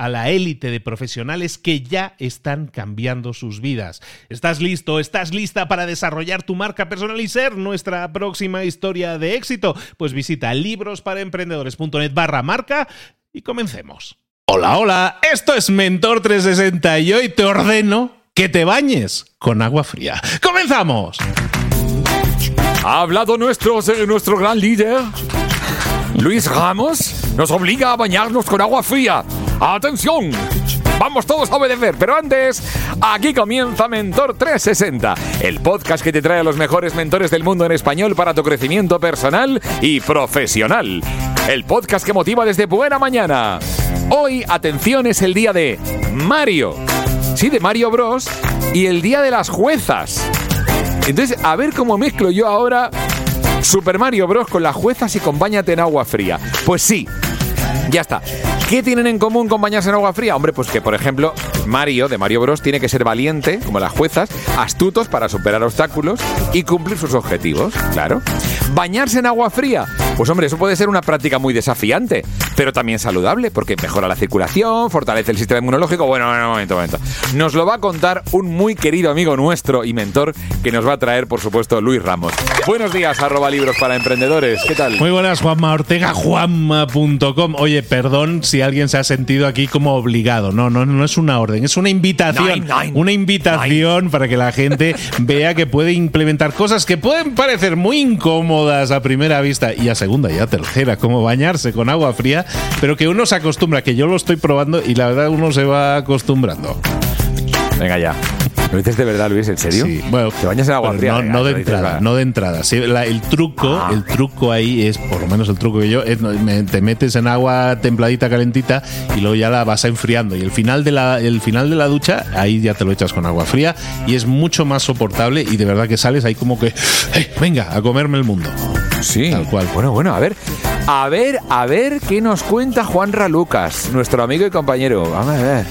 a la élite de profesionales que ya están cambiando sus vidas. ¿Estás listo? ¿Estás lista para desarrollar tu marca personal y ser nuestra próxima historia de éxito? Pues visita librosparaemprendedores.net barra marca y comencemos. Hola, hola, esto es Mentor 360 y hoy te ordeno que te bañes con agua fría. ¡Comenzamos! Ha hablado nuestro, nuestro gran líder, Luis Ramos, nos obliga a bañarnos con agua fría. ¡Atención! Vamos todos a obedecer, pero antes, aquí comienza Mentor 360, el podcast que te trae a los mejores mentores del mundo en español para tu crecimiento personal y profesional. El podcast que motiva desde buena mañana. Hoy, atención, es el día de Mario. Sí, de Mario Bros. Y el día de las juezas. Entonces, a ver cómo mezclo yo ahora Super Mario Bros. con las juezas y con bañate en agua fría. Pues sí, ya está. ¿Qué tienen en común con bañarse en agua fría? Hombre, pues que, por ejemplo, Mario, de Mario Bros, tiene que ser valiente, como las juezas, astutos para superar obstáculos y cumplir sus objetivos, claro. ¿Bañarse en agua fría? Pues hombre, eso puede ser una práctica muy desafiante, pero también saludable, porque mejora la circulación, fortalece el sistema inmunológico. Bueno, bueno, momento, momento. Nos lo va a contar un muy querido amigo nuestro y mentor que nos va a traer, por supuesto, Luis Ramos. Buenos días, arroba libros para emprendedores. ¿Qué tal? Muy buenas, Juanma Ortega, juanma.com. Oye, perdón si alguien se ha sentido aquí como obligado. No, no, no es una orden, es una invitación. una invitación para que la gente vea que puede implementar cosas que pueden parecer muy incómodas a primera vista y a segunda y a tercera, como bañarse con agua fría, pero que uno se acostumbra, que yo lo estoy probando y la verdad uno se va acostumbrando. Venga ya. ¿Lo dices de verdad, Luis? ¿En serio? Sí. Bueno, te bañas en agua fría. No, de entrada, no de entrada. el truco, ah. el truco ahí es, por lo menos el truco que yo, es, te metes en agua templadita, calentita y luego ya la vas enfriando. Y el final de la, el final de la ducha, ahí ya te lo echas con agua fría y es mucho más soportable y de verdad que sales ahí como que, venga, a comerme el mundo. Sí. Tal cual. Bueno, bueno, a ver. A ver, a ver qué nos cuenta Juan Lucas, nuestro amigo y compañero. Vamos a ver.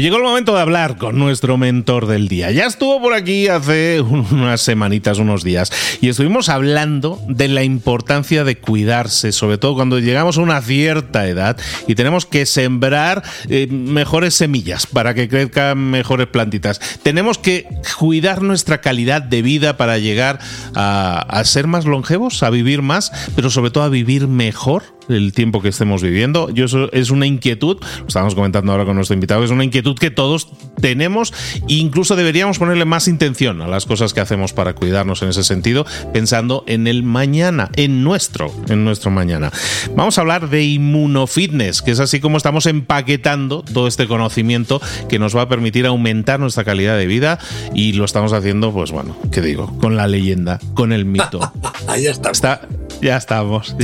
Llegó el momento de hablar con nuestro mentor del día. Ya estuvo por aquí hace unas semanitas, unos días, y estuvimos hablando de la importancia de cuidarse, sobre todo cuando llegamos a una cierta edad y tenemos que sembrar eh, mejores semillas para que crezcan mejores plantitas. Tenemos que cuidar nuestra calidad de vida para llegar a ser más longevos, a vivir más, pero sobre todo a vivir mejor el tiempo que estemos viviendo. Yo eso es una inquietud, lo estábamos comentando ahora con nuestro invitado, es una inquietud que todos tenemos e incluso deberíamos ponerle más intención a las cosas que hacemos para cuidarnos en ese sentido, pensando en el mañana, en nuestro, en nuestro mañana. Vamos a hablar de inmunofitness, que es así como estamos empaquetando todo este conocimiento que nos va a permitir aumentar nuestra calidad de vida y lo estamos haciendo, pues bueno, ¿qué digo? Con la leyenda, con el mito. Ahí está. Está Ya estamos.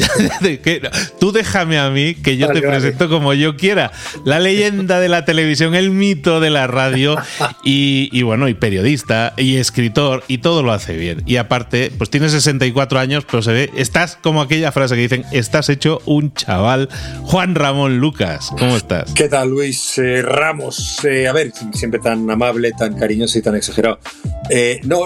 Tú déjame a mí que yo te presento como yo quiera. La leyenda de la televisión, el mito de la radio y, bueno, y periodista y escritor y todo lo hace bien. Y aparte, pues tiene 64 años, pero se ve, estás como aquella frase que dicen, estás hecho un chaval. Juan Ramón Lucas, ¿cómo estás? ¿Qué tal, Luis eh, Ramos? Eh, a ver, siempre tan amable, tan cariñoso y tan exagerado. Eh, no,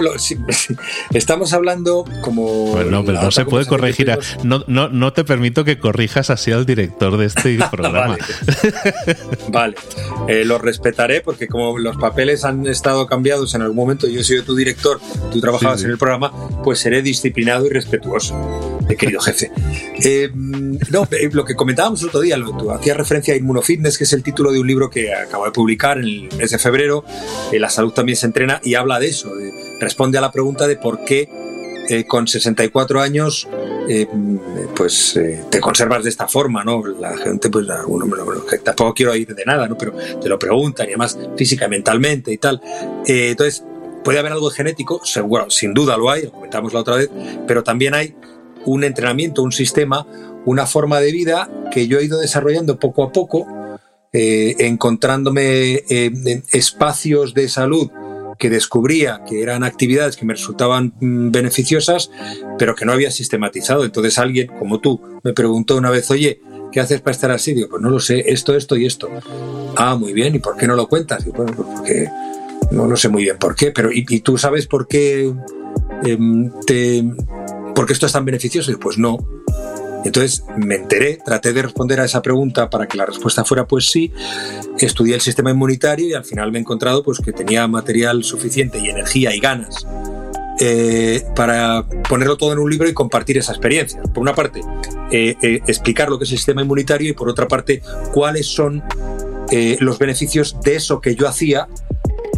estamos hablando como... Bueno, pero no se puede corregir. No, no, no te permito que corrijas así al director de este programa. vale, eh, lo respetaré porque como los papeles han estado cambiados en algún momento, yo he sido tu director, tú trabajabas en el programa, pues seré disciplinado y respetuoso, querido jefe. Eh, no, lo que comentábamos el otro día, lo, tú hacías referencia a Inmunofitness, que es el título de un libro que acabo de publicar en el mes de febrero. la salud también se entrena y habla de eso, responde a la pregunta de por qué eh, con 64 años eh, pues eh, te conservas de esta forma, ¿no? La gente, pues, alguno, tampoco quiero ir de nada, ¿no? Pero te lo preguntan y además física mentalmente y tal. entonces, puede haber algo genético, seguro, sin duda lo hay, lo comentamos la otra vez, pero también hay un entrenamiento, un sistema, una forma de vida que yo he ido desarrollando poco a poco, encontrándome en espacios de salud que descubría que eran actividades que me resultaban mm, beneficiosas, pero que no había sistematizado. Entonces alguien, como tú, me preguntó una vez, oye, ¿qué haces para estar así? Digo, pues no lo sé, esto, esto y esto. Ah, muy bien, ¿y por qué no lo cuentas? Digo, bueno, pues porque no, no sé muy bien por qué, pero ¿y, tú sabes por qué, em, te, por qué esto es tan beneficioso? Pues no. Entonces me enteré, traté de responder a esa pregunta para que la respuesta fuera pues sí, estudié el sistema inmunitario y al final me he encontrado pues que tenía material suficiente y energía y ganas eh, para ponerlo todo en un libro y compartir esa experiencia. Por una parte, eh, eh, explicar lo que es el sistema inmunitario y por otra parte, cuáles son los beneficios de eso que yo hacía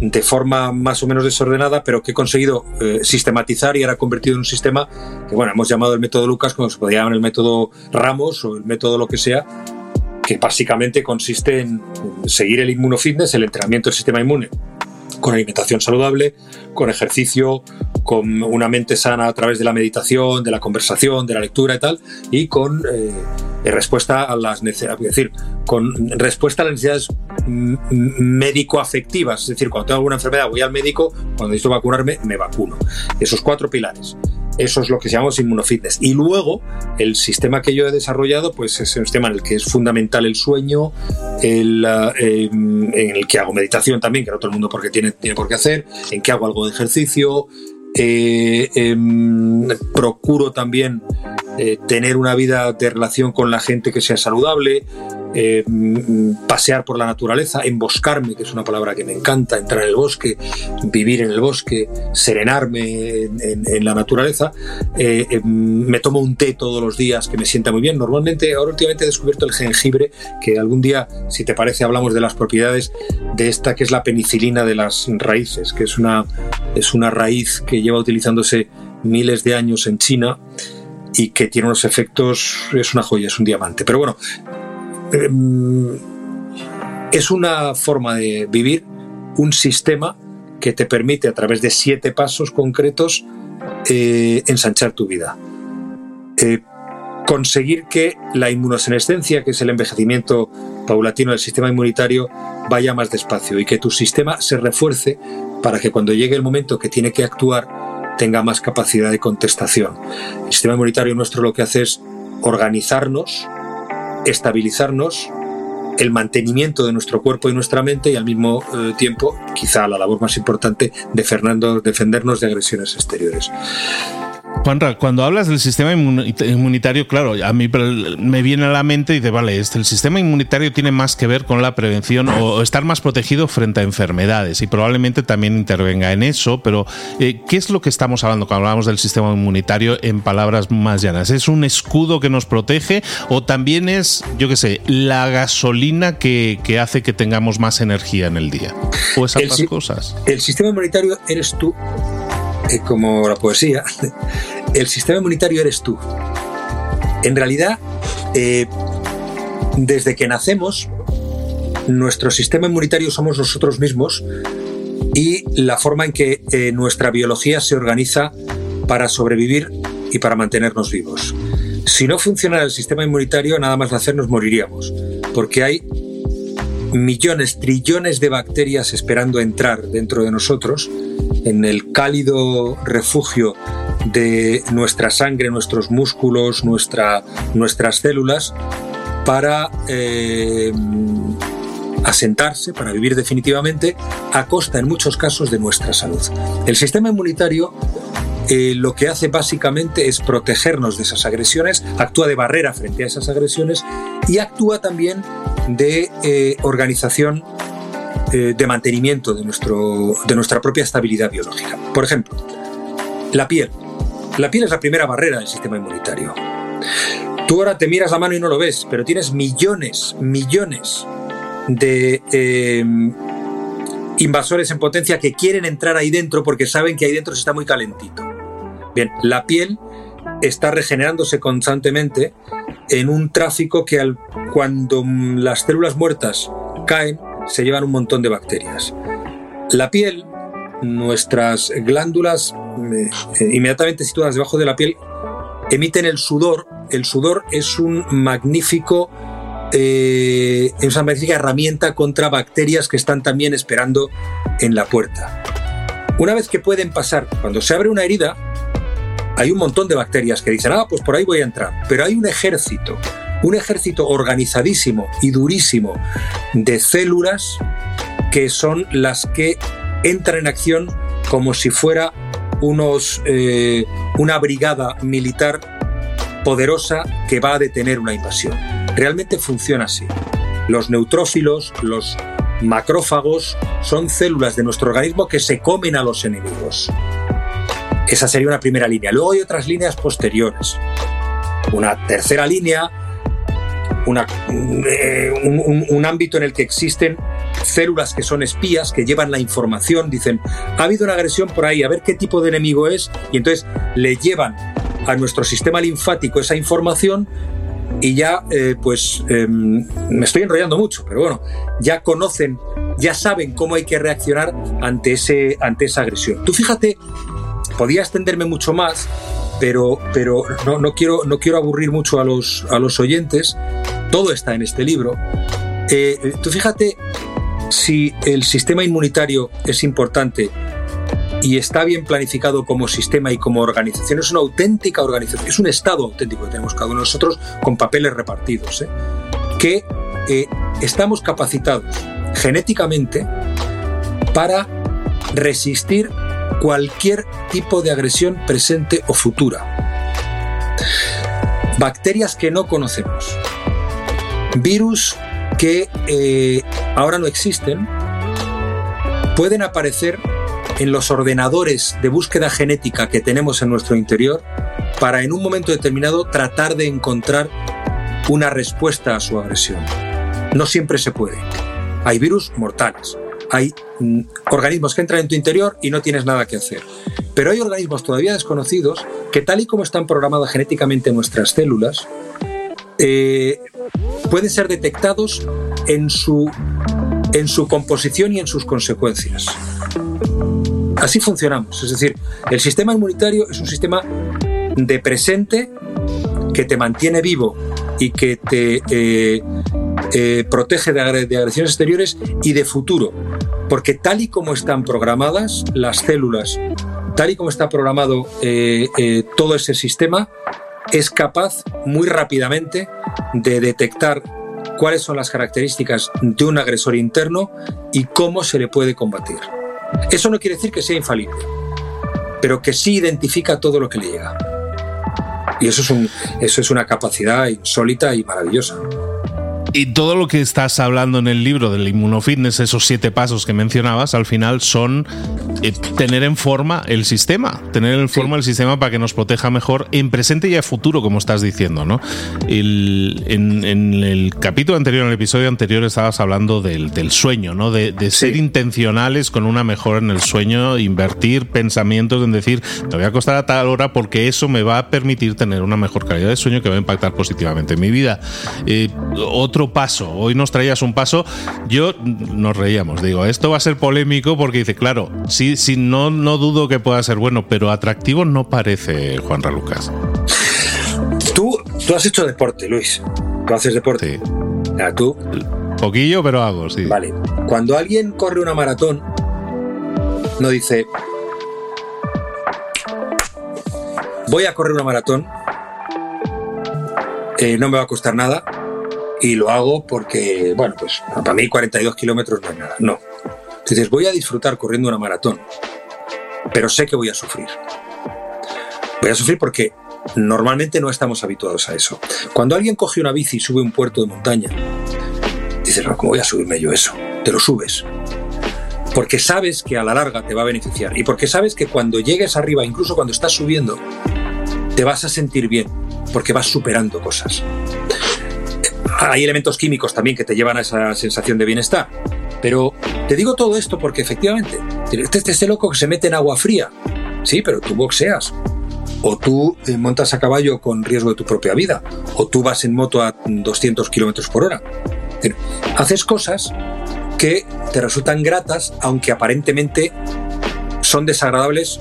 de forma más o menos desordenada, pero que he conseguido eh, sistematizar y ahora convertido en un sistema que, bueno, hemos llamado el método Lucas, como se podría llamar el método Ramos o el método lo que sea, que básicamente consiste en seguir el inmunofitness, el entrenamiento del sistema inmune, con alimentación saludable, con ejercicio, con una mente sana a través de la meditación, de la conversación, de la lectura y tal, y con eh, respuesta a las necesidades, es decir, con respuesta a las necesidades médico-afectivas, es decir, cuando tengo alguna enfermedad voy al médico, cuando necesito vacunarme me vacuno. Esos cuatro pilares. Eso es lo que se llama inmunofitness. Y luego, el sistema que yo he desarrollado, pues es un sistema en el que es fundamental el sueño, el, eh, en el que hago meditación también, que no todo el mundo porque tiene, tiene por qué hacer, en que hago algo de ejercicio, eh, em, procuro también eh, tener una vida de relación con la gente que sea saludable, eh, pasear por la naturaleza, emboscarme, que es una palabra que me encanta, entrar en el bosque, vivir en el bosque, serenarme en, la naturaleza. Em, me tomo un té todos los días que me sienta muy bien. Normalmente, ahora últimamente he descubierto el jengibre, que algún día, si te parece, hablamos de las propiedades de esta que es la penicilina de las raíces, que es una, es una raíz que lleva utilizándose miles de años en China y que tiene unos efectos, es una joya, es un diamante. Pero bueno, es una forma de vivir, un sistema que te permite a través de siete pasos concretos eh, ensanchar tu vida. Eh, conseguir que la inmunosenescencia, que es el envejecimiento paulatino del sistema inmunitario, vaya más despacio y que tu sistema se refuerce para que cuando llegue el momento que tiene que actuar tenga más capacidad de contestación. El sistema inmunitario nuestro lo que hace es organizarnos, estabilizarnos, el mantenimiento de nuestro cuerpo y nuestra mente y al mismo eh, tiempo, quizá la labor más importante, defendernos de agresiones exteriores. Juanra, cuando hablas del sistema inmunitario, claro, a mí me viene a la mente y dice, vale, este, el sistema inmunitario tiene más que ver con la prevención o estar más protegido frente a enfermedades y probablemente también intervenga en eso, pero eh, ¿qué es lo que estamos hablando cuando hablamos del sistema inmunitario en palabras más llanas? ¿Es un escudo que nos protege o también es, yo qué sé, la gasolina que, hace que tengamos más energía en el día? ¿O esas ambas cosas? El sistema inmunitario eres tú como la poesía, el sistema inmunitario eres tú. En realidad, eh, desde que nacemos, nuestro sistema inmunitario somos nosotros mismos y la forma en que eh, nuestra biología se organiza para sobrevivir y para mantenernos vivos. Si no funcionara el sistema inmunitario, nada más hacernos moriríamos, porque hay millones, trillones de bacterias esperando entrar dentro de nosotros, en el cálido refugio de nuestra sangre, nuestros músculos, nuestra, nuestras células, para eh, asentarse, para vivir definitivamente, a costa en muchos casos de nuestra salud. El sistema inmunitario eh, lo que hace básicamente es protegernos de esas agresiones, actúa de barrera frente a esas agresiones y actúa también de eh, organización eh, de mantenimiento de, nuestro, de nuestra propia estabilidad biológica. Por ejemplo, la piel. La piel es la primera barrera del sistema inmunitario. Tú ahora te miras la mano y no lo ves, pero tienes millones, millones de invasores en potencia que quieren entrar ahí dentro porque saben que ahí dentro se está muy calentito. Bien, la piel está regenerándose constantemente en un tráfico que al, cuando las células muertas caen se llevan un montón de bacterias. La piel, nuestras glándulas eh, inmediatamente situadas debajo de la piel emiten el sudor. El sudor es un magnífico eh, es una magnífica herramienta contra bacterias que están también esperando en la puerta. Una vez que pueden pasar, cuando se abre una herida, hay un montón de bacterias que dicen, ah, pues por ahí voy a entrar. Pero hay un ejército, un ejército organizadísimo y durísimo de células que son las que entran en acción como si fuera unos, eh, una brigada militar poderosa que va a detener una invasión. Realmente funciona así. Los neutrófilos, los macrófagos, son células de nuestro organismo que se comen a los enemigos. Esa sería una primera línea. Luego hay otras líneas posteriores. Una tercera línea, eh, un, ámbito en el que existen células que son espías, que llevan la información, dicen, ha habido una agresión por ahí, a ver qué tipo de enemigo es, y entonces le llevan a nuestro sistema linfático esa información y ya, eh, pues, em, me estoy enrollando mucho, pero bueno, ya conocen, ya saben cómo hay que reaccionar ante, ese, ante esa agresión. Tú fíjate, podía extenderme mucho más, pero, pero no, no, quiero, no quiero aburrir mucho a los, a los oyentes, todo está en este libro. Eh, tú fíjate si el sistema inmunitario es importante y está bien planificado como sistema y como organización. Es una auténtica organización, es un estado auténtico que tenemos cada uno nosotros con papeles repartidos, ¿eh? que eh, estamos capacitados genéticamente para resistir cualquier tipo de agresión presente o futura. Bacterias que no conocemos, virus que eh, ahora no existen, pueden aparecer en los ordenadores de búsqueda genética que tenemos en nuestro interior para en un momento determinado tratar de encontrar una respuesta a su agresión. No siempre se puede. Hay virus mortales, hay mm, organismos que entran en tu interior y no tienes nada que hacer. Pero hay organismos todavía desconocidos que tal y como están programadas genéticamente nuestras células, eh, pueden ser detectados en su, en su composición y en sus consecuencias. Así funcionamos. Es decir, el sistema inmunitario es un sistema de presente que te mantiene vivo y que te eh, eh, protege de, agresiones exteriores y de futuro. Porque tal y como están programadas las células, tal y como está programado eh, todo ese sistema, es capaz muy rápidamente de detectar cuáles son las características de un agresor interno y cómo se le puede combatir. Eso no quiere decir que sea infalible, pero que sí identifica todo lo que le llega. Y eso es, eso es una capacidad insólita y maravillosa. Y todo lo que estás hablando en el libro del inmunofitness, esos siete pasos que mencionabas, al final son eh, tener en forma el sistema, tener en forma el sistema para que nos proteja mejor en presente y en futuro, como estás diciendo, ¿no? en, el capítulo anterior, en el episodio anterior, estabas hablando del, sueño, ¿no? De, ser intencionales con una mejora en el sueño, invertir pensamientos en decir, te voy a acostar a tal hora porque eso me va a permitir tener una mejor calidad de sueño que va a impactar positivamente en mi vida. Eh, otro paso. Hoy nos traías un paso. Yo nos reíamos. Digo, esto va a ser polémico porque dice, claro, sí, sí, no, no dudo que pueda ser bueno, pero atractivo no parece Juan Lucas. Tú, Tú has hecho deporte, Luis. Tú haces deporte. Sí. Ah, tú. Poquillo, pero hago, sí. Vale. Cuando alguien corre una maratón, no dice, voy a correr una maratón, eh, no me va a costar nada y lo hago porque, bueno, pues para mí 42 kilómetros no es nada. No. Dices, voy a disfrutar corriendo una maratón, pero sé que voy a sufrir. Voy a sufrir porque normalmente no estamos habituados a eso. Cuando alguien coge una bici y sube un puerto de montaña, dices, no, ¿cómo voy a subirme yo eso? Te lo subes. Porque sabes que a la larga te va a beneficiar. Y porque sabes que cuando llegues arriba, incluso cuando estás subiendo, te vas a sentir bien. Porque vas superando cosas. Hay elementos químicos también que te llevan a esa sensación de bienestar. Pero te digo todo esto porque efectivamente, este, este loco que se mete en agua fría. Sí, pero tú boxeas, o tú eh, montas a caballo con riesgo de tu propia vida, o tú vas en moto a 200 kilómetros por hora. Haces cosas que te resultan gratas, aunque aparentemente son desagradables.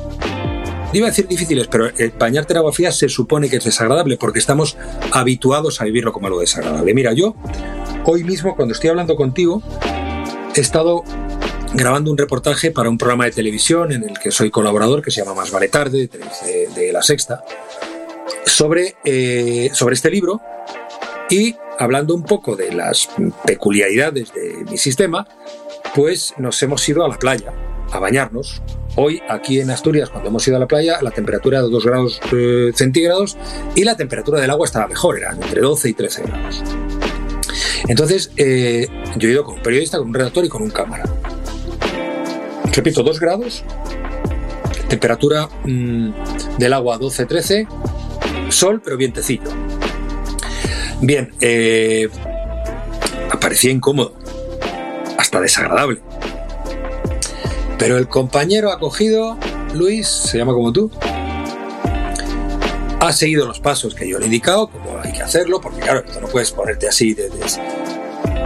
Iba a decir difíciles, pero el bañarte en agua fría se supone que es desagradable porque estamos habituados a vivirlo como algo desagradable. Mira, yo hoy mismo, cuando estoy hablando contigo, he estado grabando un reportaje para un programa de televisión en el que soy colaborador, que se llama Más Vale Tarde, de, La Sexta, sobre, eh, sobre este libro y hablando un poco de las peculiaridades de mi sistema, pues nos hemos ido a la playa a bañarnos. Hoy aquí en Asturias, cuando hemos ido a la playa, la temperatura era de 2 grados eh, centígrados y la temperatura del agua estaba mejor, era entre 12 y 13 grados. Entonces, eh, yo he ido con un periodista, con un redactor y con un cámara repito, 2 grados, temperatura mm, del agua 12-13, sol pero vientecillo. Bien, eh, parecía incómodo, hasta desagradable. Pero el compañero acogido, Luis, se llama como tú, ha seguido los pasos que yo le he indicado, como hay que hacerlo, porque claro, no puedes ponerte así de,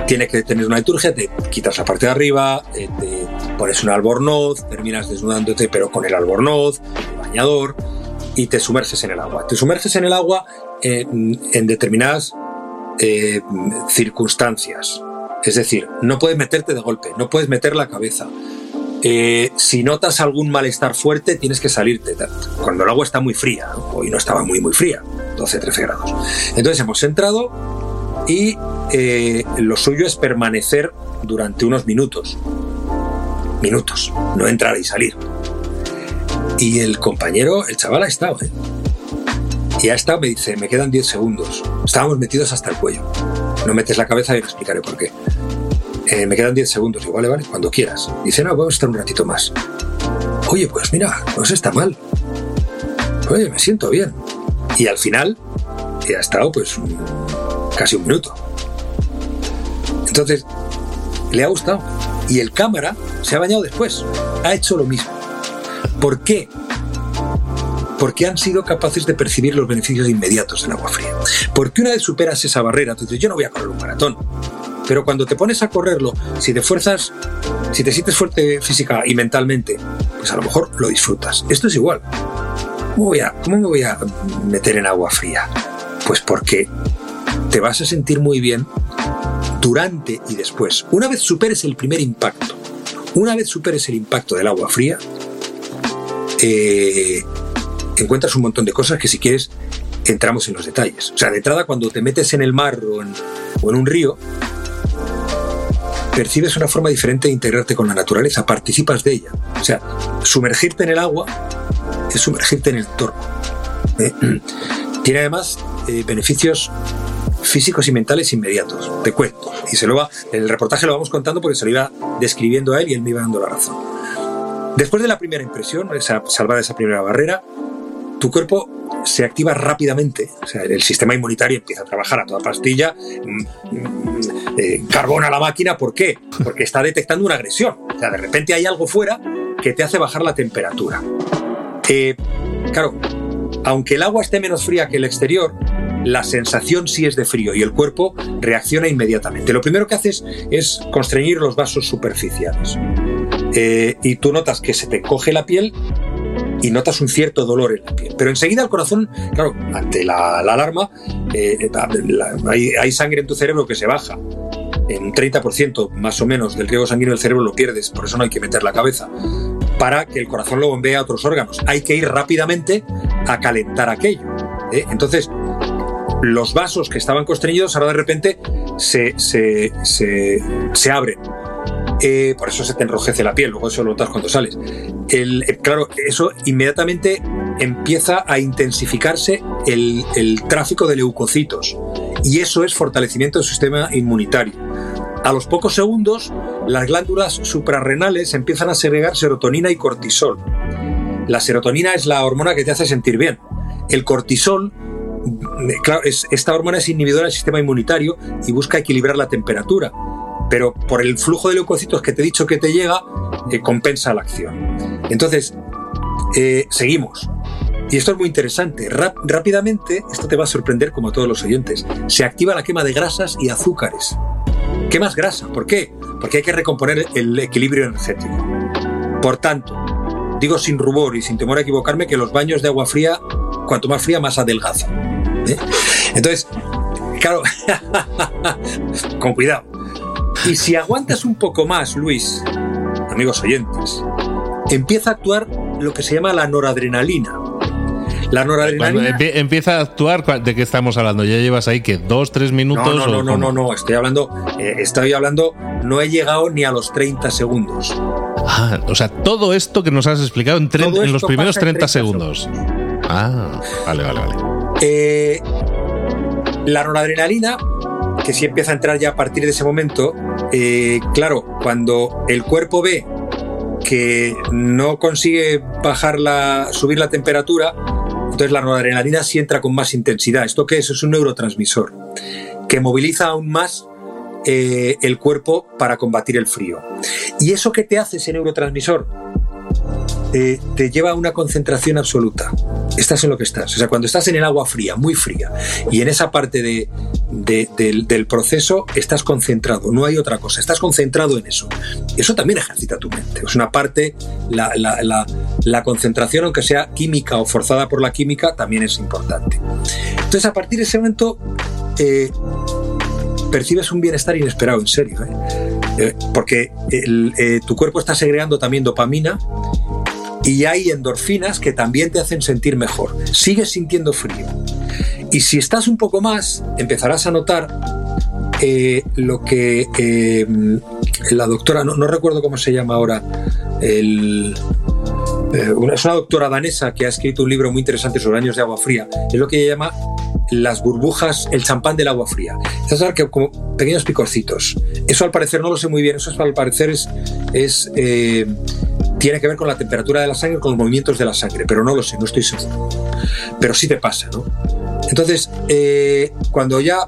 tiene que tener una liturgia, te quitas la parte de arriba, eh, te pones un albornoz, terminas desnudándote pero con el albornoz, el bañador, y te sumerges en el agua. Te sumerges en el agua en determinadas eh, circunstancias. Es decir, no puedes meterte de golpe, no puedes meter la cabeza. Eh, si notas algún malestar fuerte, tienes que salirte. Cuando el agua está muy fría, hoy no estaba muy, muy fría, 12-13 grados. Entonces hemos entrado, y eh, lo suyo es permanecer durante unos minutos. Minutos, no entrar y salir. Y el compañero, el chaval ha estado, ¿eh? Y ha estado, me dice, me quedan 10 segundos. Estábamos metidos hasta el cuello. No metes la cabeza y te explicaré por qué. Eh, me quedan 10 segundos. Y vale, vale, cuando quieras. Dice, no, vamos a estar un ratito más. Oye, pues mira, no se está mal. Oye, me siento bien. Y al final, ha estado pues casi un minuto. Entonces, le ha gustado. Y el cámara se ha bañado después. Ha hecho lo mismo. ¿Por qué? Porque han sido capaces de percibir los beneficios inmediatos del agua fría. Porque una vez superas esa barrera, tú dices, yo no voy a correr un maratón. Pero cuando te pones a correrlo, si te fuerzas, si te sientes fuerte física y mentalmente, pues a lo mejor lo disfrutas. Esto es igual. ¿Cómo, voy a, cómo me voy a meter en agua fría? Pues porque te vas a sentir muy bien durante y después. Una vez superes el primer impacto, una vez superes el impacto del agua fría, eh, encuentras un montón de cosas que si quieres entramos en los detalles. O sea, de entrada cuando te metes en el mar o en, o en un río, percibes una forma diferente de integrarte con la naturaleza, participas de ella. O sea, sumergirte en el agua es sumergirte en el entorno. Eh, tiene además eh, beneficios físicos y mentales inmediatos. Te cuento. Y se lo va, el reportaje lo vamos contando porque se lo iba describiendo a él y él me iba dando la razón. Después de la primera impresión, esa, salvada esa primera barrera, tu cuerpo se activa rápidamente. O sea, el sistema inmunitario empieza a trabajar a toda pastilla, mm, mm, eh, carbón a la máquina. ¿Por qué? Porque está detectando una agresión. O sea, de repente hay algo fuera que te hace bajar la temperatura. Eh, claro, aunque el agua esté menos fría que el exterior, la sensación sí es de frío y el cuerpo reacciona inmediatamente. Lo primero que haces es constreñir los vasos superficiales. Eh, y tú notas que se te coge la piel y notas un cierto dolor en la piel. Pero enseguida el corazón, claro, ante la, alarma, eh, hay, hay sangre en tu cerebro que se baja en un 30% más o menos del riego sanguíneo del cerebro lo pierdes, por eso no hay que meter la cabeza, para que el corazón lo bombee a otros órganos. Hay que ir rápidamente a calentar aquello. ¿eh? Entonces, los vasos que estaban constreñidos ahora de repente se, se, se, abren. Eh, por eso se te enrojece la piel, luego eso lo notas cuando sales. Eh, claro, eso inmediatamente empieza a intensificarse el, tráfico de leucocitos y eso es fortalecimiento del sistema inmunitario. A los pocos segundos, las glándulas suprarrenales empiezan a segregar serotonina y cortisol. La serotonina es la hormona que te hace sentir bien. El cortisol claro, esta hormona es inhibidora del sistema inmunitario y busca equilibrar la temperatura, pero por el flujo de leucocitos que te he dicho que te llega, eh, compensa la acción. Entonces, eh, seguimos. Y esto es muy interesante. rápidamente, esto te va a sorprender como a todos los oyentes, se activa la quema de grasas y azúcares. más grasa. ¿Por qué? Porque hay que recomponer el equilibrio energético. Por tanto, digo sin rubor y sin temor a equivocarme que los baños de agua fría, cuanto más fría, más adelgaza. ¿eh? Entonces, claro, con cuidado. Y si aguantas un poco más, Luis, amigos oyentes, empieza a actuar lo que se llama la noradrenalina. La noradrenalina. empieza a actuar, ¿de qué estamos hablando? ¿Ya llevas ahí que dos, tres minutos? No, no, no, no, no, estoy hablando, eh, estoy hablando, no he llegado ni a los 30 segundos. Ah, o sea, todo esto que nos has explicado en, en los primeros 30, segundos. Ah, vale, vale, vale. Eh, la noradrenalina, que sí empieza a entrar ya a partir de ese momento, eh, claro, cuando el cuerpo ve que no consigue bajar la, subir la temperatura, entonces la noradrenalina sí entra con más intensidad. ¿Esto qué es? Es un neurotransmisor que moviliza aún más eh, el cuerpo para combatir el frío. ¿Y eso qué te hace ese neurotransmisor? te lleva a una concentración absoluta. Estás en lo que estás. O sea, cuando estás en el agua fría, muy fría, y en esa parte de, del, proceso estás concentrado, no hay otra cosa, estás concentrado en eso. Eso también ejercita tu mente. Es una parte, la, la, concentración, aunque sea química o forzada por la química, también es importante. Entonces, a partir de ese momento, eh, percibes un bienestar inesperado, en serio. ¿eh? Eh, porque tu cuerpo está segregando también dopamina y hay endorfinas que también te hacen sentir mejor. Sigues sintiendo frío. Y si estás un poco más, empezarás a notar eh, lo que eh, la doctora, no, recuerdo cómo se llama ahora, eh, es una doctora danesa que ha escrito un libro muy interesante sobre años de agua fría. Es lo que ella llama las burbujas, el champán del agua fría. Es que como pequeños picorcitos. Eso al parecer no lo sé muy bien. Eso al parecer es, es tiene que ver con la temperatura de la sangre, con los movimientos de la sangre, pero no lo sé, no estoy seguro. Pero sí te pasa, ¿no? Entonces, eh, cuando ya...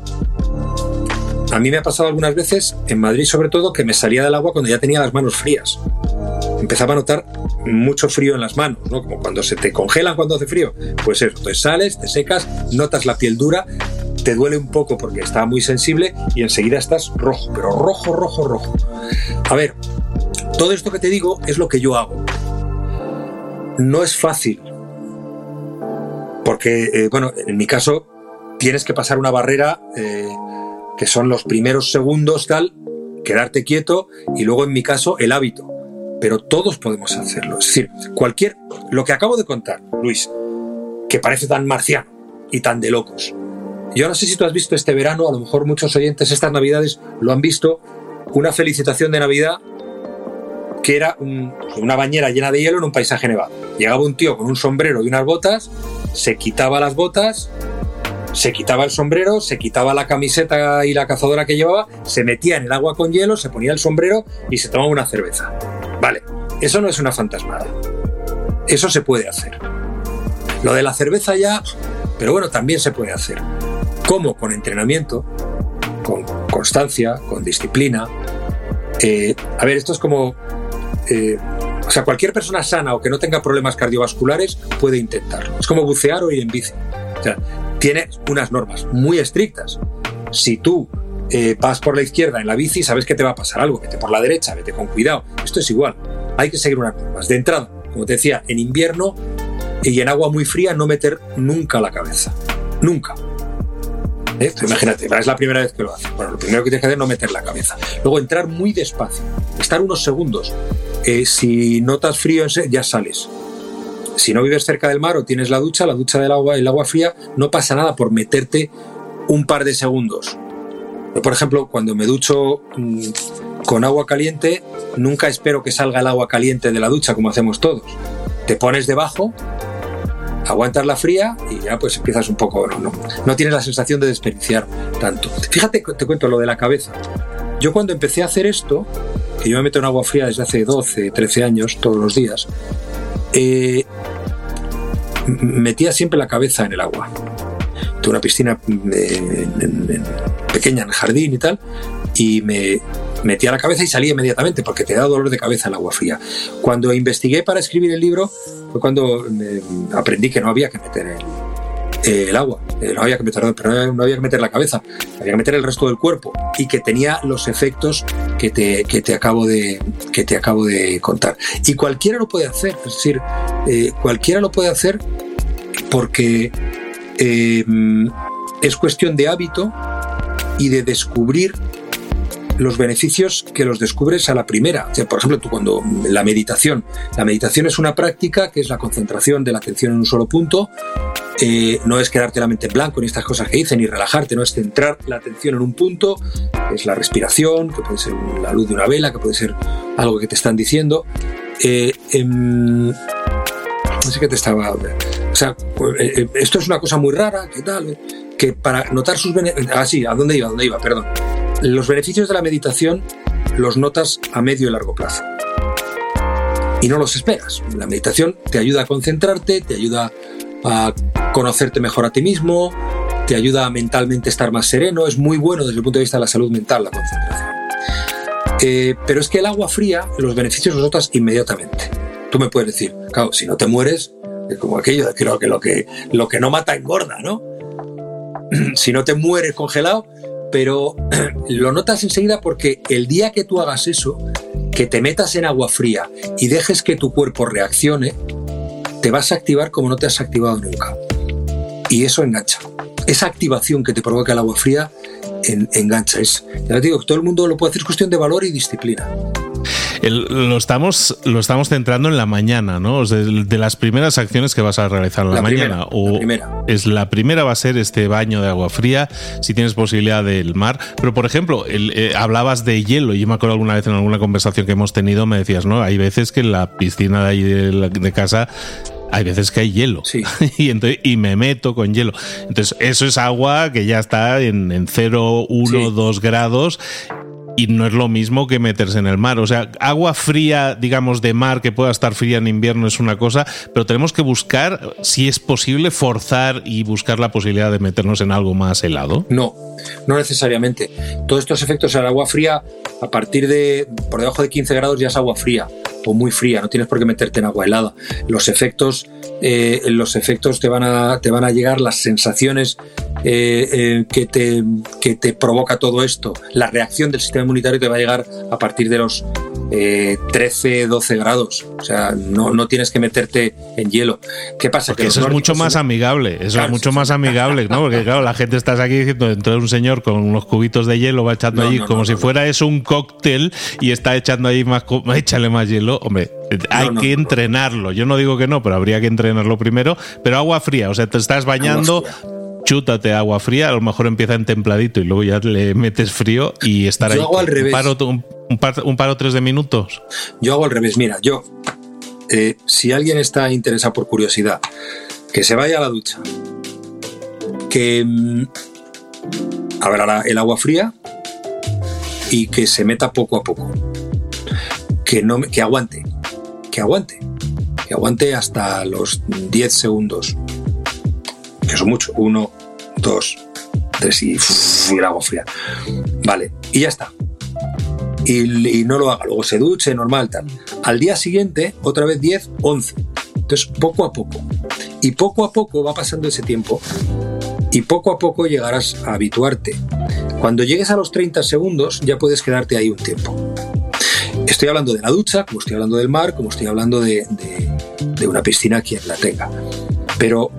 A mí me ha pasado algunas veces, en Madrid sobre todo, que me salía del agua cuando ya tenía las manos frías. Empezaba a notar mucho frío en las manos, ¿no? Como cuando se te congelan cuando hace frío. Pues eso, entonces sales, te secas, notas la piel dura, te duele un poco porque está muy sensible y enseguida estás rojo, pero rojo, rojo, rojo. A ver, todo esto que te digo es lo que yo hago. No es fácil, porque, eh, bueno, en mi caso tienes que pasar una barrera eh, que son los primeros segundos, tal, quedarte quieto y luego en mi caso el hábito. Pero todos podemos hacerlo. Es decir, cualquier, lo que acabo de contar, Luis, que parece tan marciano y tan de locos. Yo no sé si tú has visto este verano, a lo mejor muchos oyentes estas navidades lo han visto, una felicitación de Navidad que era una bañera llena de hielo en un paisaje nevado. Llegaba un tío con un sombrero y unas botas, se quitaba las botas, se quitaba el sombrero, se quitaba la camiseta y la cazadora que llevaba, se metía en el agua con hielo, se ponía el sombrero y se tomaba una cerveza. Vale, eso no es una fantasmada. Eso se puede hacer. Lo de la cerveza ya, pero bueno, también se puede hacer. ¿Cómo? Con entrenamiento, con constancia, con disciplina. Eh, a ver, esto es como eh, o sea, cualquier persona sana o que no tenga problemas cardiovasculares puede intentarlo. Es como bucear o ir en bici. O sea, tiene unas normas muy estrictas. Si tú eh, vas por la izquierda en la bici, sabes que te va a pasar algo, vete por la derecha, vete con cuidado. Esto es igual. Hay que seguir unas normas. De entrada, como te decía, en invierno y en agua muy fría no meter nunca la cabeza. Nunca. ¿Eh? Imagínate, es la primera vez que lo haces. Bueno, lo primero que tienes que hacer es no meter la cabeza. Luego entrar muy despacio, estar unos segundos. Eh, si notas frío, ya sales. Si no vives cerca del mar o tienes la ducha, la ducha del agua, el agua fría, no pasa nada por meterte un par de segundos. Por ejemplo, cuando me ducho mm, con agua caliente, nunca espero que salga el agua caliente de la ducha como hacemos todos. Te pones debajo, aguantas la fría y ya pues empiezas un poco, no, no, tienes la sensación de desperdiciar tanto. Fíjate, te cuento lo de la cabeza. Yo cuando empecé a hacer esto, que yo me meto en agua fría desde hace 12, 13 años, todos los días, eh, metía siempre la cabeza en el agua. Tuve una piscina eh, pequeña en el jardín y tal, y me metía la cabeza y salía inmediatamente porque te da dolor de cabeza el agua fría. Cuando investigué para escribir el libro fue cuando aprendí que no había que meter el, agua, eh, no había que meter, pero no había que meter la cabeza, había que meter el resto del cuerpo y que tenía los efectos que te, que te, acabo, de, que te acabo de contar. Y cualquiera lo puede hacer, es decir, eh, cualquiera lo puede hacer porque eh, es cuestión de hábito y de descubrir los beneficios que los descubres a la primera. por ejemplo, tú cuando la meditación, la meditación es una práctica que es la concentración de la atención en un solo punto. Eh, no es quedarte la mente en blanco ni estas cosas que dicen, ni relajarte, no es centrar la atención en un punto, es la respiración, que puede ser la luz de una vela, que puede ser algo que te están diciendo. Eh, em, no sé qué te estaba. O sea, eh, esto es una cosa muy rara, ¿qué tal? Que para notar sus beneficios. Ah, sí, ¿a dónde iba? ¿A dónde iba? Perdón. Los beneficios de la meditación los notas a medio y largo plazo. Y no los esperas. La meditación te ayuda a concentrarte, te ayuda a conocerte mejor a ti mismo, te ayuda a mentalmente estar más sereno. Es muy bueno desde el punto de vista de la salud mental la concentración. Eh, pero es que el agua fría, los beneficios los notas inmediatamente. Tú me puedes decir, claro, si no te mueres, es como aquello, creo que lo que, lo que no mata engorda, ¿no? si no te mueres congelado, pero lo notas enseguida porque el día que tú hagas eso, que te metas en agua fría y dejes que tu cuerpo reaccione, te vas a activar como no te has activado nunca. Y eso engancha. Esa activación que te provoca el agua fría engancha. Es, ya te digo, todo el mundo lo puede hacer, es cuestión de valor y disciplina lo, estamos, lo estamos centrando en la mañana, ¿no? de, las primeras acciones que vas a realizar en la, mañana. o es la primera va a ser este baño de agua fría, si tienes posibilidad del mar. Pero, por ejemplo, eh, hablabas de hielo. Y yo me acuerdo alguna vez en alguna conversación que hemos tenido, me decías, ¿no? Hay veces que en la piscina de ahí de, casa hay veces que hay hielo sí. y, entonces, y me meto con hielo. Entonces, eso es agua que ya está en, en 0, 1, 2 grados y no es lo mismo que meterse en el mar. O sea, agua fría, digamos, de mar que pueda estar fría en invierno es una cosa, pero tenemos que buscar, si es posible, forzar y buscar la posibilidad de meternos en algo más helado. No, no necesariamente. Todos estos efectos al agua fría, a partir de por debajo de 15 grados ya es agua fría muy fría, no tienes por qué meterte en agua helada. Los efectos, eh, los efectos te van a, te van a llegar, las sensaciones eh, eh, que, te, que te provoca todo esto, la reacción del sistema inmunitario te va a llegar a partir de los 13, 12 grados. O sea, no, no tienes que meterte en hielo. ¿Qué pasa? que eso es mucho más amigable. Eso es mucho más amigable, ¿no? Porque claro, la gente está aquí diciendo, dentro de un señor con unos cubitos de hielo va echando allí como si fuera eso un cóctel y está echando ahí más, échale más hielo. Hombre, hay que entrenarlo. Yo no digo que no, pero habría que entrenarlo primero. Pero agua fría, o sea, te estás bañando chútate agua fría, a lo mejor empieza en templadito y luego ya le metes frío y estar yo Hago al revés. Un, paro, tres de minutos. Yo hago al revés, mira, yo, eh, si alguien está interesado por curiosidad, que se vaya a la ducha, que mm, abra el agua fría y que se meta poco a poco. Que, no, que aguante, que aguante, que aguante hasta los 10 segundos que son mucho. Uno, dos, tres y, el agua fría. Vale, y ya está. Y, no lo haga, luego se duche, normal, tal. Al día siguiente, otra vez 10, 11. Entonces, poco a poco. Y poco a poco va pasando ese tiempo y poco a poco llegarás a habituarte. Cuando llegues a los 30 segundos ya puedes quedarte ahí un tiempo. Estoy hablando de la ducha, como estoy hablando del mar, como estoy hablando de, una piscina quien la tenga. Pero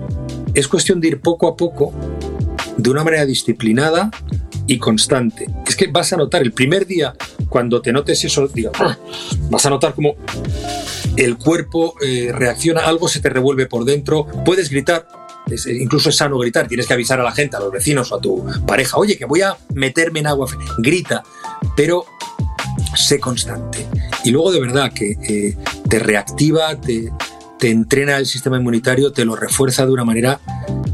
es cuestión de ir poco a poco, de una manera disciplinada y constante. Es que vas a notar el primer día, cuando te notes eso, diga, ¡ah! vas a notar como el cuerpo eh, reacciona, algo se te revuelve por dentro, puedes gritar, eh, incluso es sano gritar, tienes que avisar a la gente, a los vecinos o a tu pareja, oye, que voy a meterme en agua, grita, pero sé constante. Y luego de verdad que eh, te reactiva, te, te, entrena el sistema inmunitario, te lo refuerza de una manera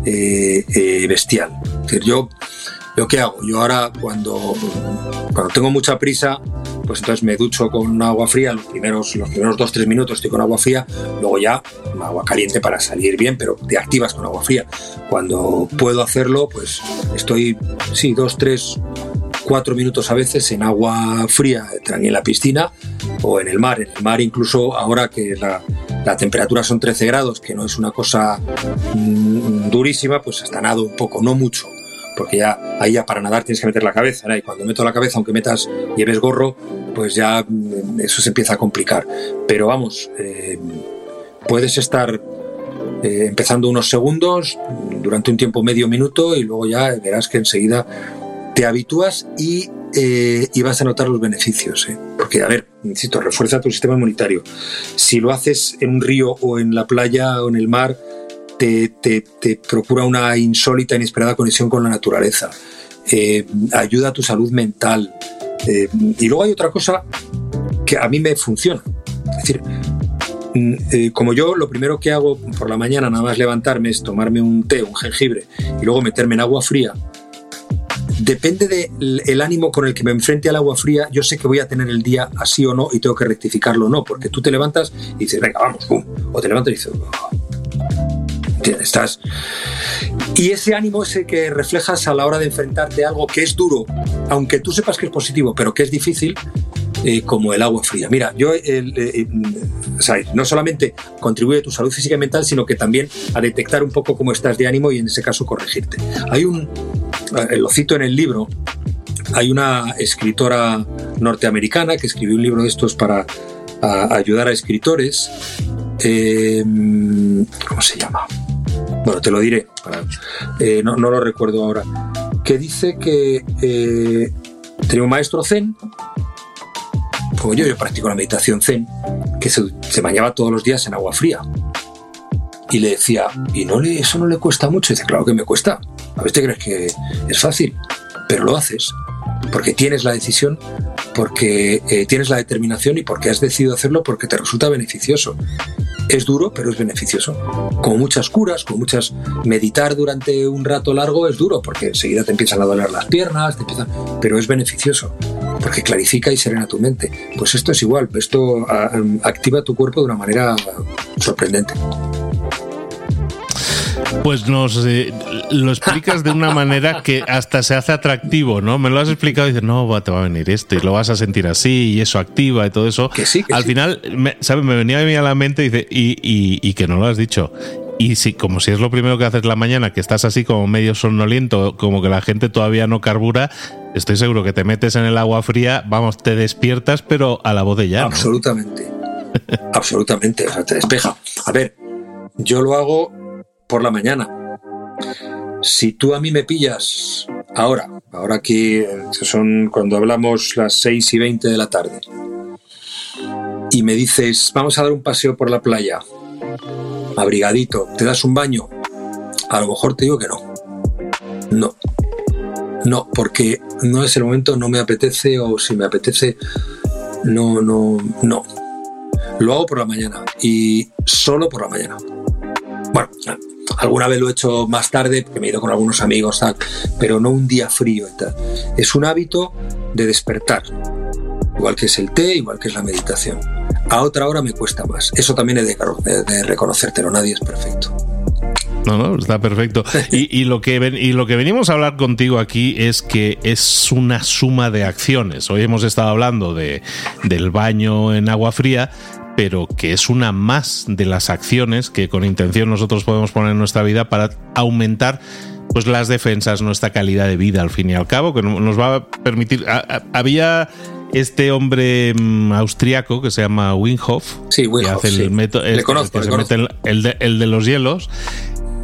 bestial. Es decir, yo ¿Yo qué hago? Yo ahora cuando, cuando tengo mucha prisa, pues entonces me ducho con agua fría, los primeros, los primeros dos, tres minutos estoy con agua fría, luego ya agua caliente para salir bien, pero te activas con agua fría. Cuando puedo hacerlo, pues estoy, sí, dos, tres, cuatro minutos a veces en agua fría, en la piscina o en el mar. En el mar incluso ahora que la, la temperatura son 13 grados, que no es una cosa mm, durísima, pues hasta nado un poco, no mucho porque ya ahí ya para nadar tienes que meter la cabeza, y cuando meto la cabeza, aunque metas, lleves gorro, pues ya mm, eso se empieza a complicar. Pero vamos, eh, puedes estar eh, empezando unos segundos durante un tiempo medio minuto y luego ya verás que enseguida te habitúas y, eh, y vas a notar los beneficios. Porque, a ver, insisto, refuerza tu sistema inmunitario. Si lo haces en un río o en la playa o en el mar, te, procura una insólita, inesperada conexión con la naturaleza, eh, ayuda a tu salud mental. Eh, y luego hay otra cosa que a mí me funciona. Es decir, mm, eh, como yo lo primero que hago por la mañana nada más levantarme es tomarme un té, un jengibre y luego meterme en agua fría, depende del ánimo con el que me enfrente al agua fría, yo sé que voy a tener el día así o no y tengo que rectificarlo o no, porque tú te levantas y dices, venga, vamos, pum, o te levantas y dices, Estás... Y ese ánimo ese que reflejas a la hora de enfrentarte a algo que es duro, aunque tú sepas que es positivo, pero que es difícil, eh, como el agua fría. Mira, yo eh, no solamente contribuye a tu salud física y mental, sino que también a detectar un poco cómo estás de ánimo y en ese caso corregirte. Hay un, eh, lo cito en el libro, hay una escritora norteamericana que escribió un libro de estos para ayudar a escritores. ¿Cómo se llama? bueno, te lo diré, eh, no, lo recuerdo ahora, que dice que eh, tenía un maestro zen, como yo, yo practico la meditación zen, que se, bañaba todos los días en agua fría. Y le decía, ¿y no le, eso no le cuesta mucho? Dice, claro que me cuesta. A veces crees que es fácil, pero lo haces porque tienes la decisión, porque eh, tienes la determinación y porque has decidido hacerlo porque te resulta beneficioso. Es duro, pero es beneficioso. Con muchas curas, con muchas... Meditar durante un rato largo es duro, porque enseguida te empiezan a doler las piernas, te empiezan... pero es beneficioso, porque clarifica y serena tu mente. Pues esto es igual, esto ah, activa tu cuerpo de una manera sorprendente. Pues nos eh, lo explicas de una manera que hasta se hace atractivo, ¿no? Me lo has explicado y dices, no, te va a venir esto y lo vas a sentir así y eso activa y todo eso. Que sí, Al final, me, ¿sabes? Me venía a mí a la mente y, dice, y, que no lo has dicho. Y si, como si es lo primero que haces la mañana, que estás así como medio sonoliento, como que la gente todavía no carbura, estoy seguro que te metes en el agua fría, vamos, te despiertas, pero a la voz de ya. Absolutamente. Absolutamente. O sea, te despeja. A ver, yo lo hago por la mañana. Si tú a mí me pillas ahora, ahora aquí son cuando hablamos las 6 y 20 de la tarde, y me dices, vamos a dar un paseo por la playa, abrigadito, ¿te das un baño? A lo mejor te digo que no. No. No, porque no es el momento, no me apetece, o si me apetece, no, no, no. Lo hago por la mañana y solo por la mañana. Bueno, Alguna vez lo he hecho más tarde, porque me he ido con algunos amigos, pero no un día frío y tal. Es un hábito de despertar, igual que es el té, igual que es la meditación. A otra hora me cuesta más. Eso también he de, de reconocértelo, nadie es perfecto. No, no, está perfecto. Y, lo que y lo que venimos a hablar contigo aquí es que es una suma de acciones. Hoy hemos estado hablando de, del baño en agua fría, pero que es una más de las acciones que con intención nosotros podemos poner en nuestra vida para aumentar pues las defensas, nuestra calidad de vida al fin y al cabo, que nos va a permitir. había este hombre mm, austriaco que se llama Winghoff, sí, que hace el método, el, el de los hielos,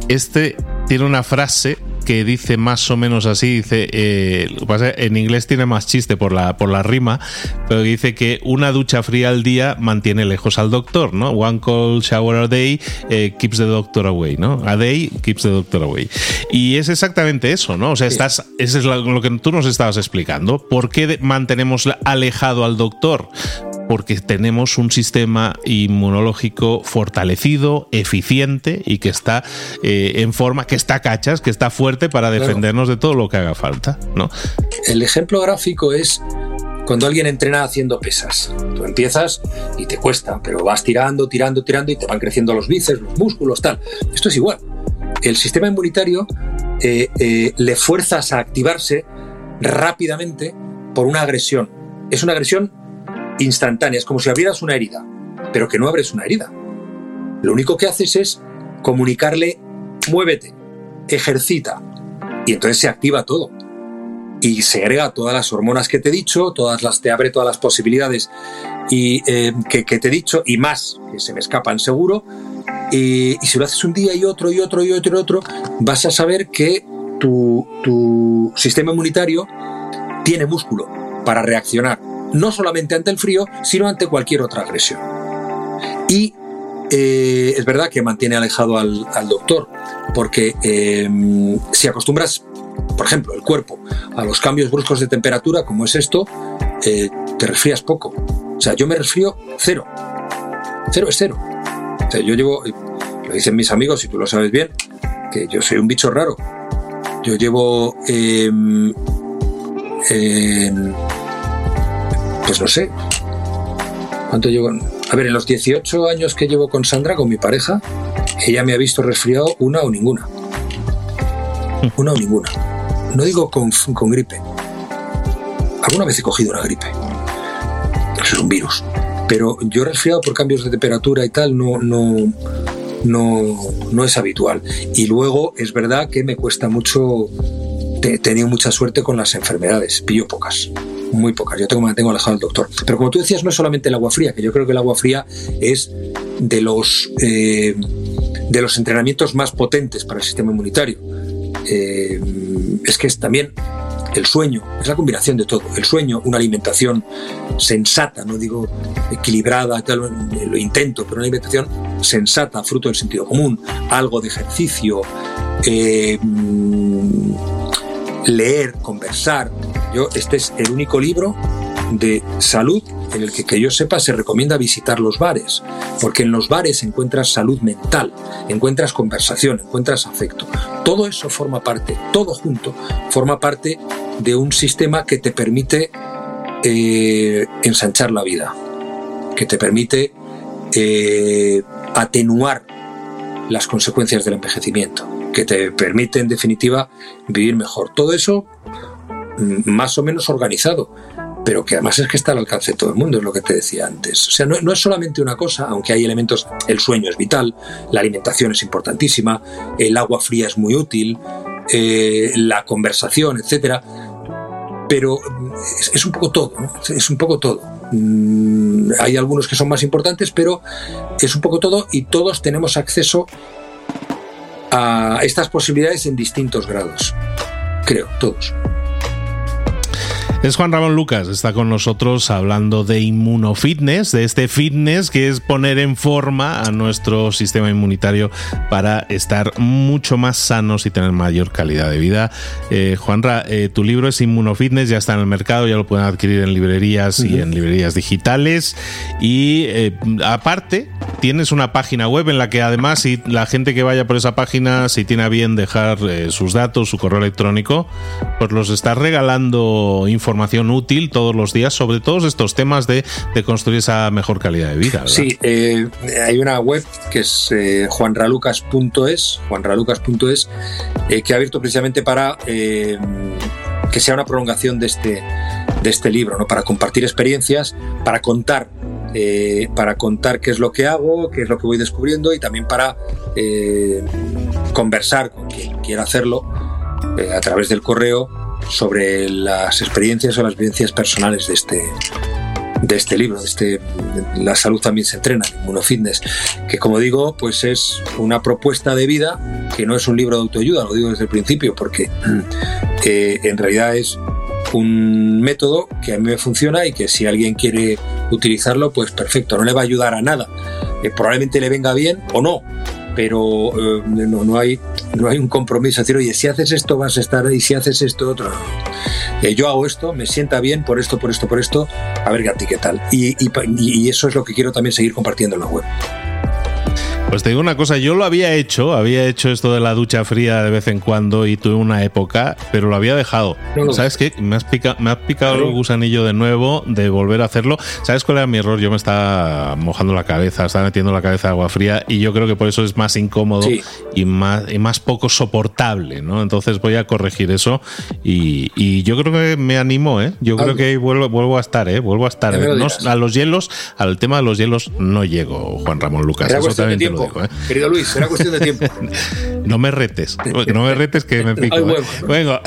este tiene una frase que dice más o menos así, dice, eh, en inglés tiene más chiste por la, por la rima, pero dice que una ducha fría al día mantiene lejos al doctor, ¿no? One cold shower a day eh, keeps the doctor away, ¿no? A day keeps the doctor away. Y es exactamente eso, ¿no? O sea, estás, eso es lo que tú nos estabas explicando. ¿Por qué mantenemos alejado al doctor? Porque tenemos un sistema inmunológico fortalecido, eficiente y que está eh, en forma, que está cachas, que está fuerte para defendernos de todo lo que haga falta. ¿no? El ejemplo gráfico es cuando alguien entrena haciendo pesas. Tú empiezas y te cuesta, pero vas tirando, tirando, tirando y te van creciendo los bíceps, los músculos, tal. Esto es igual. El sistema inmunitario eh, eh, le fuerzas a activarse rápidamente por una agresión. Es una agresión instantáneas, como si abrieras una herida, pero que no abres una herida. Lo único que haces es comunicarle, muévete, ejercita, y entonces se activa todo. Y se agrega todas las hormonas que te he dicho, todas las, te abre todas las posibilidades y, eh, que, te he dicho, y más, que se me escapan seguro. Y, si lo haces un día y otro y otro y otro y otro, vas a saber que tu, tu sistema inmunitario tiene músculo para reaccionar no solamente ante el frío, sino ante cualquier otra agresión. Y eh, es verdad que mantiene alejado al, doctor, porque em, si acostumbras, por ejemplo, el cuerpo a los cambios bruscos de temperatura, como es esto, eh, te resfrías poco. O sea, yo me resfrío cero. Cero es cero. O sea, yo llevo, lo dicen mis amigos, y tú lo sabes bien, que yo soy un bicho raro. Yo llevo em, pues no sé. ¿Cuánto llevo? A ver, en los 18 años que llevo con Sandra, con mi pareja, ella me ha visto resfriado una o ninguna. Una o ninguna. No digo con, con gripe. Alguna vez he cogido una gripe. Es un virus. Pero yo resfriado por cambios de temperatura y tal no, no, no, no es habitual. Y luego es verdad que me cuesta mucho. He tenido mucha suerte con las enfermedades. Pillo pocas muy pocas. Yo tengo, mantengo alejado del doctor. Pero como tú decías, no es solamente el agua fría, que yo creo que el agua fría es de los, eh, de los entrenamientos más potentes para el sistema inmunitario. Eh, es que es también el sueño, es la combinación de todo. El sueño, una alimentación sensata, no digo equilibrada, lo intento, pero una alimentación sensata, fruto del sentido común, algo de ejercicio, eh, leer, conversar. Yo, este es el único libro de salud en el que, yo sepa, se recomienda visitar los bares, porque en los bares encuentras salud mental, encuentras conversación, encuentras afecto. Todo eso forma parte, todo junto, forma parte de un sistema que te permite eh, ensanchar la vida, que te permite eh, atenuar las consecuencias del envejecimiento que te permite en definitiva vivir mejor. Todo eso más o menos organizado, pero que además es que está al alcance de todo el mundo, es lo que te decía antes. O sea, no, es solamente una cosa, aunque hay elementos, el sueño es vital, la alimentación es importantísima, el agua fría es muy útil, eh, la conversación, etcétera, pero es, un poco todo, es un poco todo. Mm, hay algunos que son más importantes, pero es un poco todo y todos tenemos acceso a estas posibilidades en distintos grados. Creo, todos. Es Juan Ramón Lucas, está con nosotros hablando de inmunofitness, de este fitness que es poner en forma a nuestro sistema inmunitario para estar mucho más sanos y tener mayor calidad de vida. Eh, Juanra, eh, tu libro es Inmunofitness, ya está en el mercado, ya lo pueden adquirir en librerías y en librerías digitales. Y eh, aparte, tienes una página web en la que además, si la gente que vaya por esa página, si tiene a bien dejar eh, sus datos, su correo electrónico, pues los está regalando información información útil todos los días sobre todos estos temas de, construir esa mejor calidad de vida. Sí, eh, hay una web que es eh, juanralucas.es, juanralucas.es, eh, que ha abierto precisamente para que sea una prolongación de este, de este libro, ¿no? para compartir experiencias, para contar para contar qué es lo que hago, qué es lo que voy descubriendo y también para conversar con quien quiera hacerlo a través del correo sobre las experiencias o las vivencias personales de este, de este libro, de este La salud también se entrena, Inmunofitness, que como digo, pues es una propuesta de vida que no es un libro de autoayuda, lo digo desde el principio, porque eh, en realidad es un método que a mí me funciona y que si alguien quiere utilizarlo, pues perfecto, no le va a ayudar a nada. Eh, probablemente le venga bien o no, pero eh, no, no, hay, no hay un compromiso. Es decir, oye, si haces esto vas a estar y si haces esto otro. Eh, yo hago esto, me sienta bien por esto, por esto, por esto, a ver a ti qué tal. Y, y eso es lo que quiero también seguir compartiendo en la web. Pues te digo una cosa, yo lo había hecho, había hecho esto de la ducha fría de vez en cuando y tuve una época, pero lo había dejado. ¿Sabes qué? Me has, pica, me has picado el gusanillo de nuevo de volver a hacerlo. ¿Sabes cuál era mi error? Yo me estaba mojando la cabeza, estaba metiendo la cabeza de agua fría y yo creo que por eso es más incómodo sí. y, más, y más poco soportable, ¿no? Entonces voy a corregir eso y, y yo creo que me animo, ¿eh? Yo creo que vuelvo, vuelvo a estar, ¿eh? Vuelvo a estar. No, a los hielos, al tema de los hielos no llego, Juan Ramón Lucas. Era eso también te lo ¿eh? Querido Luis, será cuestión de tiempo. no me retes, no me retes que me pico. Ay, bueno. ¿eh? Vengo.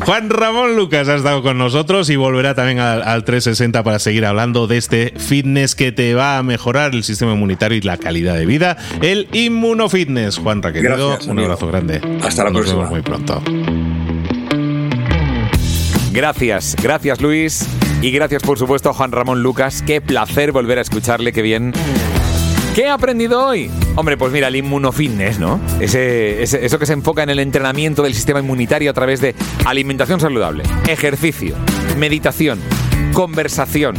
Juan Ramón Lucas ha estado con nosotros y volverá también al, al, 360 para seguir hablando de este fitness que te va a mejorar el sistema inmunitario y la calidad de vida, el inmunofitness. Juan Gracias, un abrazo grande. Hasta la Nos próxima. Vemos muy pronto. Gracias, gracias Luis. Y gracias por supuesto a Juan Ramón Lucas. Qué placer volver a escucharle, qué bien. ¿Qué he aprendido hoy? Hombre, pues mira, el inmunofitness, ¿no? Eso que se enfoca en el entrenamiento del sistema inmunitario a través de alimentación saludable, ejercicio, meditación, conversación,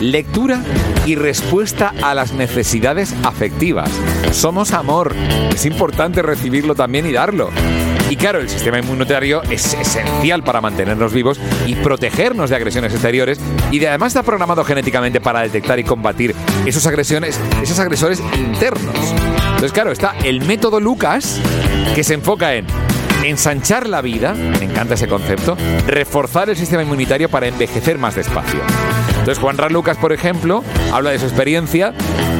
lectura y respuesta a las necesidades afectivas. Somos amor. Es importante recibirlo también y darlo. Claro, el sistema inmunitario es esencial para mantenernos vivos y protegernos de agresiones exteriores y de, además está programado genéticamente para detectar y combatir esos agresiones, esos agresores internos. Entonces, claro, está el método Lucas que se enfoca en ensanchar la vida, me encanta ese concepto, reforzar el sistema inmunitario para envejecer más despacio. Entonces Juan Ramón Lucas, por ejemplo, habla de su experiencia.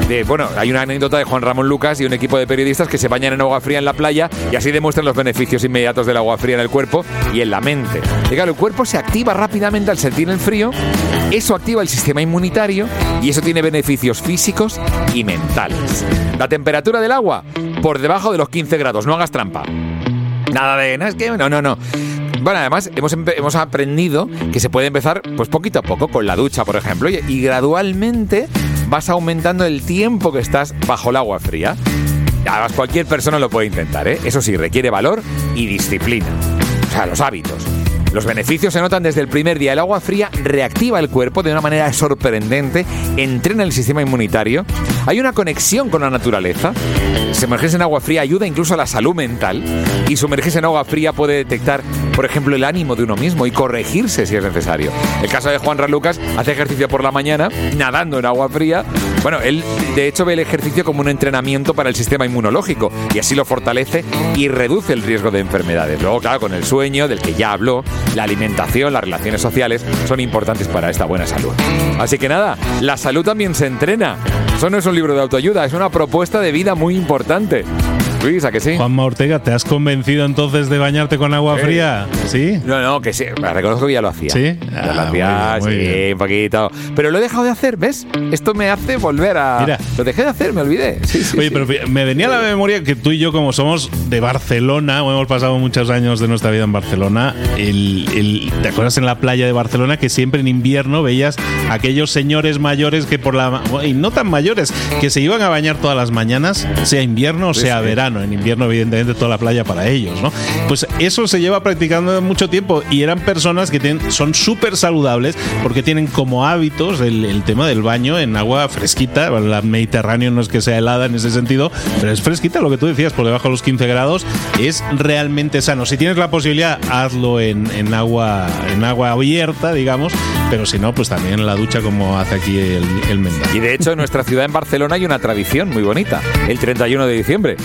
De, bueno, hay una anécdota de Juan Ramón Lucas y un equipo de periodistas que se bañan en agua fría en la playa y así demuestran los beneficios inmediatos del agua fría en el cuerpo y en la mente. El cuerpo se activa rápidamente al sentir el frío, eso activa el sistema inmunitario y eso tiene beneficios físicos y mentales. La temperatura del agua por debajo de los 15 grados, no hagas trampa. Nada de, no, es que no, no, no. Bueno, además hemos, hemos, aprendido que se puede empezar pues poquito a poco con la ducha, por ejemplo, y, y gradualmente vas aumentando el tiempo que estás bajo el agua fría. Además, cualquier persona lo puede intentar, ¿eh? Eso sí, requiere valor y disciplina. O sea, los hábitos. Los beneficios se notan desde el primer día. El agua fría reactiva el cuerpo de una manera sorprendente, entrena el sistema inmunitario, hay una conexión con la naturaleza. Sumergirse en agua fría ayuda incluso a la salud mental y sumergirse en agua fría puede detectar, por ejemplo, el ánimo de uno mismo y corregirse si es necesario. El caso de Juan Lucas hace ejercicio por la mañana, nadando en agua fría. Bueno, él de hecho ve el ejercicio como un entrenamiento para el sistema inmunológico y así lo fortalece y reduce el riesgo de enfermedades. Luego, claro, con el sueño, del que ya habló, la alimentación, las relaciones sociales son importantes para esta buena salud. Así que nada, la salud también se entrena. Eso no es un libro de autoayuda, es una propuesta de vida muy importante. Luis, ¿a que sí? Juanma Ortega, ¿te has convencido entonces de bañarte con agua ¿Eh? fría? ¿Sí? No, no, que sí. Reconozco que ya lo hacía. ¿Sí? Ya lo hacía, bien, muy sí, bien. un poquito. Pero lo he dejado de hacer, ¿ves? Esto me hace volver a. Mira. Lo dejé de hacer, me olvidé. Sí, sí, Oye, sí. pero me venía a la memoria que tú y yo, como somos de Barcelona, o hemos pasado muchos años de nuestra vida en Barcelona, el, el- ¿te acuerdas en la playa de Barcelona que siempre en invierno veías aquellos señores mayores que por la... Y no tan mayores, que se iban a bañar todas las mañanas, sea invierno o sea sí. Verano. En invierno, evidentemente, toda la playa para ellos, ¿no? Pues eso se lleva practicando mucho tiempo y eran personas que tienen, son súper saludables porque tienen como hábitos el, el tema del baño en agua fresquita. La Mediterráneo no es que sea helada en ese sentido, pero es fresquita, lo que tú decías, por debajo de los 15 grados, es realmente sano. Si tienes la posibilidad, hazlo en, en agua, en agua abierta, digamos, pero si no, pues también en la ducha como hace aquí el, el. Y de hecho, en nuestra ciudad, en Barcelona, hay una tradición muy bonita, el 31 de diciembre,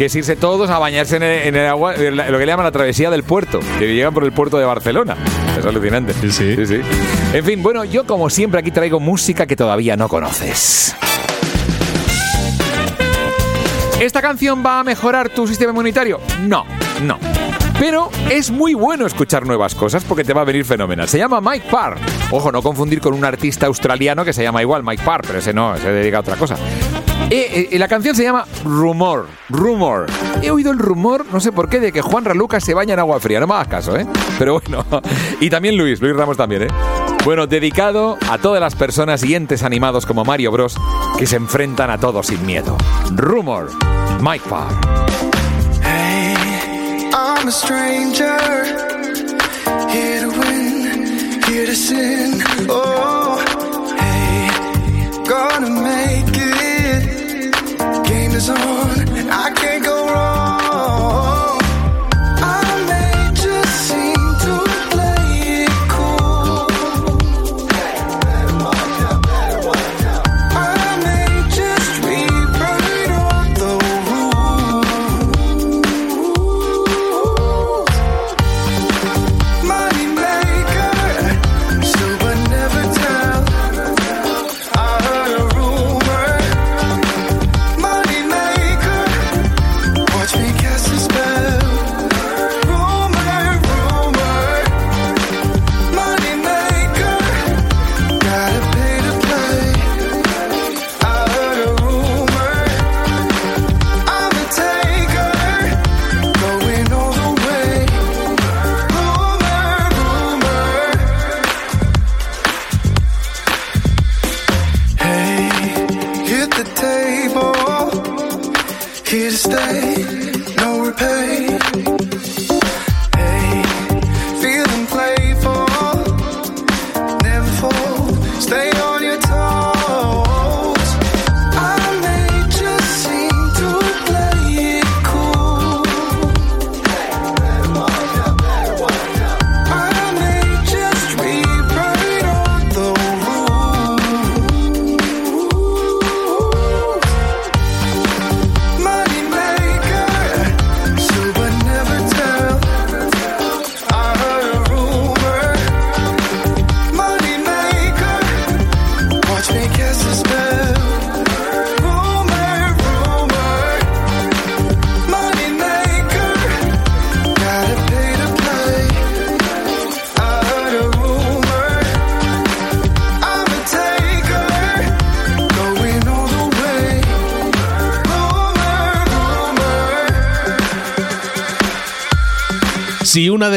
que es irse todos a bañarse en el, en el agua, en la- lo que le llaman la travesía del puerto, que llegan por el puerto de Barcelona. Es alucinante. Sí, sí. sí. En fin, bueno, yo como siempre aquí traigo música que todavía no conoces. ¿Esta canción va a mejorar tu sistema inmunitario? No, no. Pero es muy bueno escuchar nuevas cosas porque te va a venir fenomenal. Se llama Mike Parr. Ojo, no confundir con un artista australiano que se llama igual Mike Parr, pero ese no, se dedica a otra cosa. Eh, eh, la canción se llama Rumor, Rumor. He oído el rumor, no sé por qué, de que Juan Raluca se baña en agua fría. No me hagas caso, ¿eh? Pero bueno. Y también Luis, Luis Ramos también, ¿eh? Bueno, dedicado a todas las personas y entes animados como Mario Bros que se enfrentan a todo sin miedo. Rumor, Mike Parr. Hey, I'm a stranger. Here to win, here to sin. Oh, hey, gonna make it. Is on, I can't go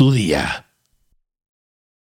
tu día.